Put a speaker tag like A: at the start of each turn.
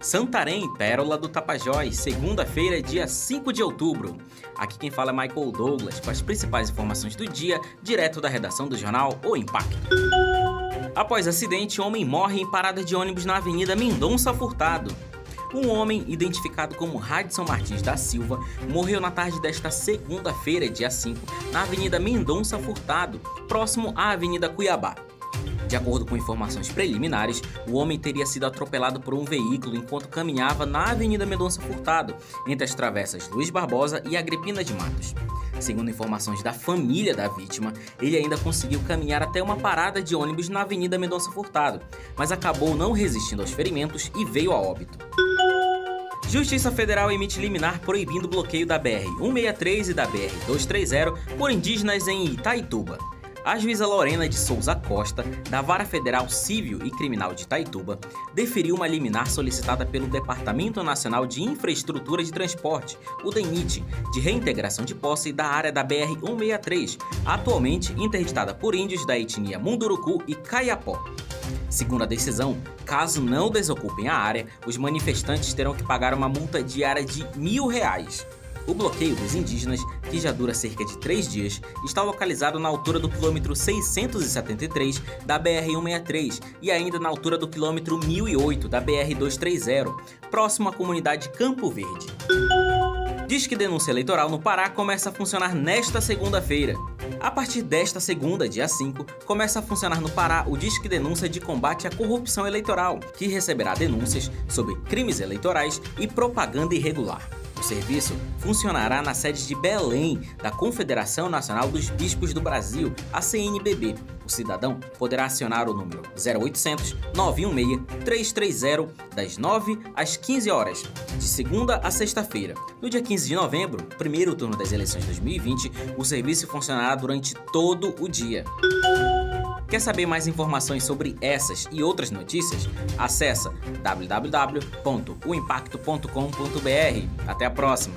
A: Santarém, Pérola do Tapajós, segunda-feira, dia 5 de outubro. Aqui quem fala é Michael Douglas, com as principais informações do dia, direto da redação do jornal O Impacto. Após acidente, homem morre em parada de ônibus na Avenida Mendonça Furtado. Um homem, identificado como Radson Martins da Silva, morreu na tarde desta segunda-feira, dia 5, na Avenida Mendonça Furtado, próximo à Avenida Cuiabá. De acordo com informações preliminares, o homem teria sido atropelado por um veículo enquanto caminhava na Avenida Mendonça Furtado, entre as travessas Luiz Barbosa e Agripina de Matos. Segundo informações da família da vítima, ele ainda conseguiu caminhar até uma parada de ônibus na Avenida Mendonça Furtado, mas acabou não resistindo aos ferimentos e veio a óbito. Justiça Federal emite liminar proibindo o bloqueio da BR-163 e da BR-230 por indígenas em Itaituba. A juíza Lorena de Souza Costa, da Vara Federal Civil e Criminal de Itaituba, deferiu uma liminar solicitada pelo Departamento Nacional de Infraestrutura de Transporte, o DENIT, de reintegração de posse da área da BR-163, atualmente interditada por índios da etnia Munduruku e Caiapó. Segundo a decisão, caso não desocupem a área, os manifestantes terão que pagar uma multa diária de mil reais. O bloqueio dos indígenas, que já dura cerca de três dias, está localizado na altura do quilômetro 673 da BR-163 e ainda na altura do quilômetro 1008 da BR-230, próximo à comunidade Campo Verde. Diz que denúncia eleitoral no Pará começa a funcionar nesta segunda-feira. A partir desta segunda, dia 5, começa a funcionar no Pará o Disque Denúncia de Combate à Corrupção Eleitoral, que receberá denúncias sobre crimes eleitorais e propaganda irregular. Serviço funcionará na sede de Belém da Confederação Nacional dos Bispos do Brasil, a CNBB. O cidadão poderá acionar o número 0800 916 330 das 9 às 15 horas, de segunda a sexta-feira. No dia 15 de novembro, primeiro turno das eleições 2020, o serviço funcionará durante todo o dia. Quer saber mais informações sobre essas e outras notícias? Acesse www.oimpacto.com.br. Até a próxima!